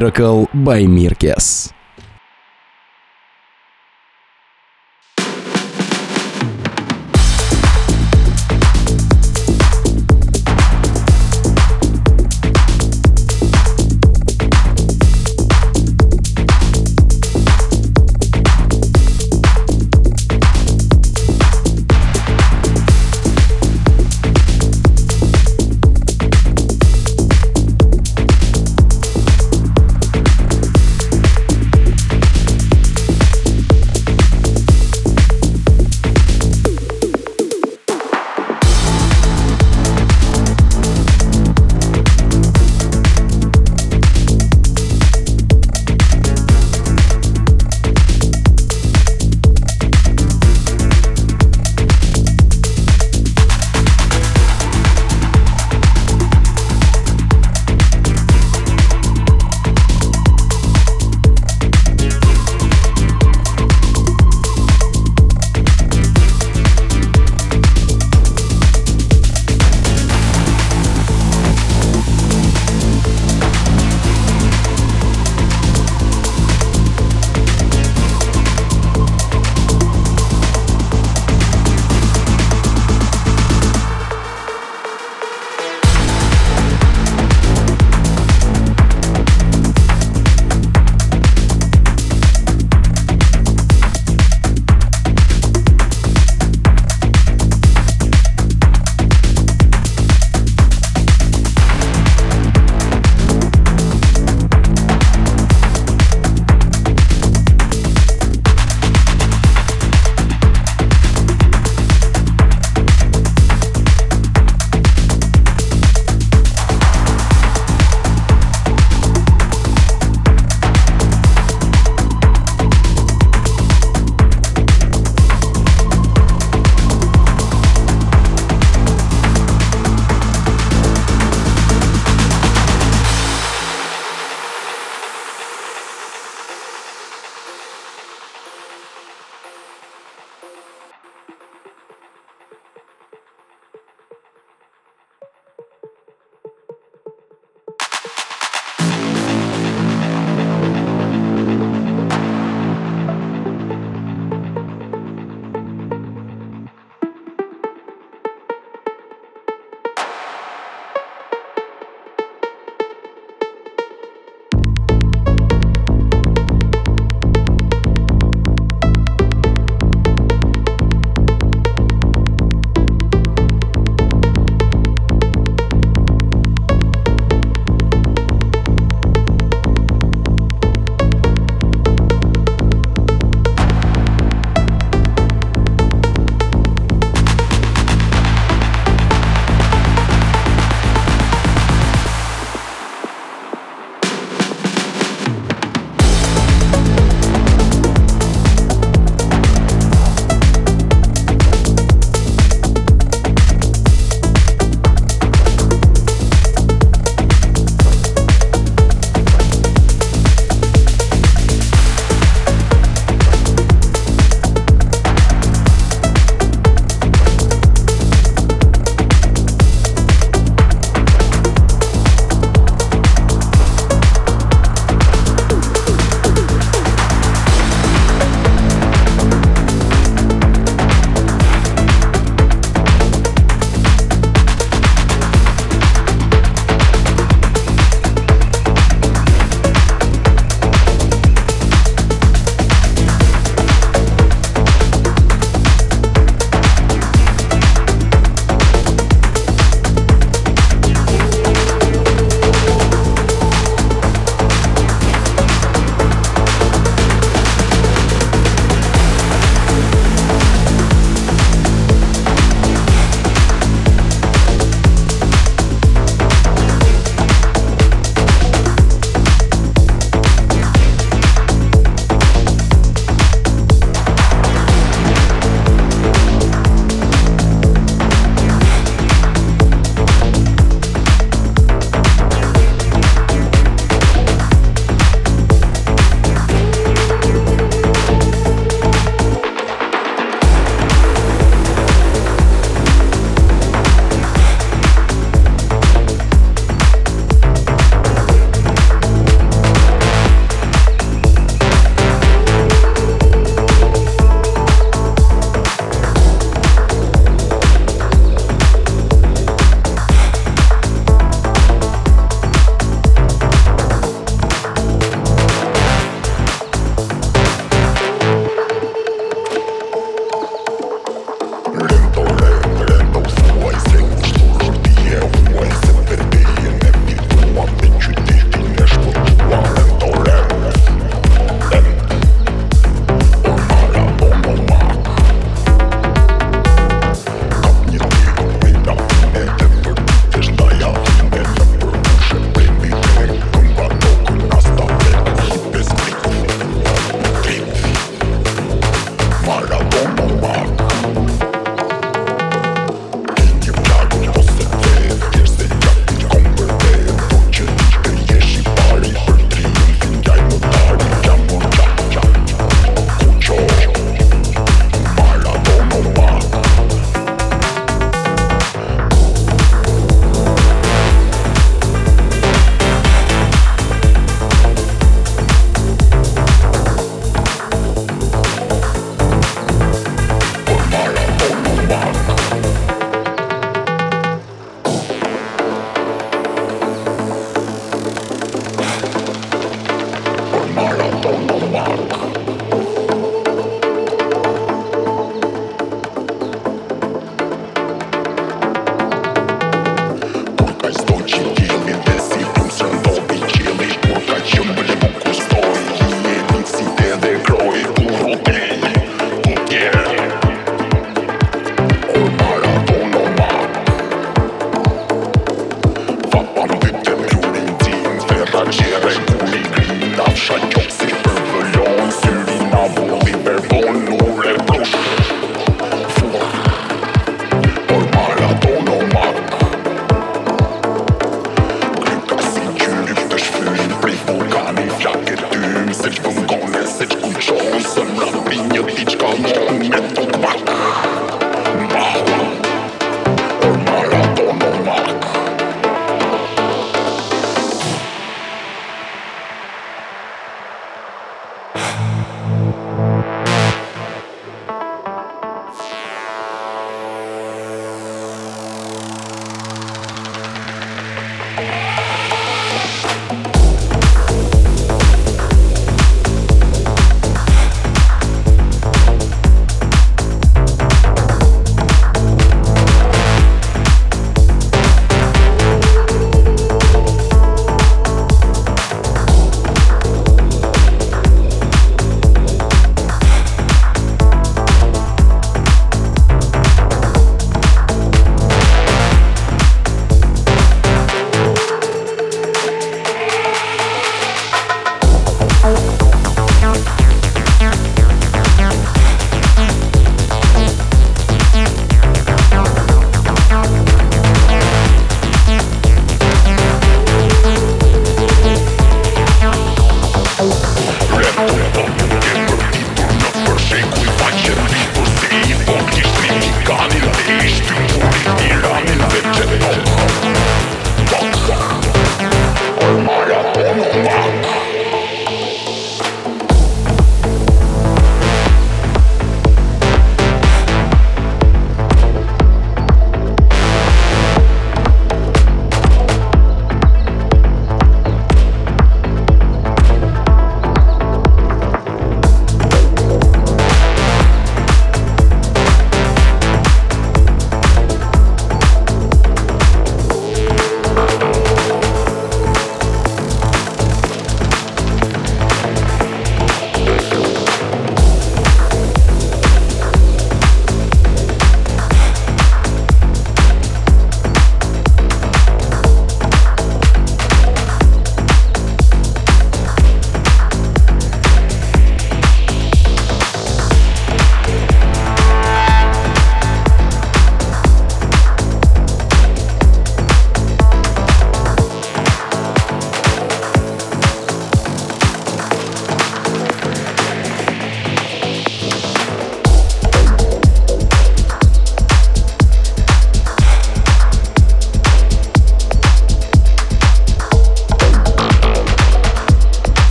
Miracle by Mirkes.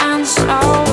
and so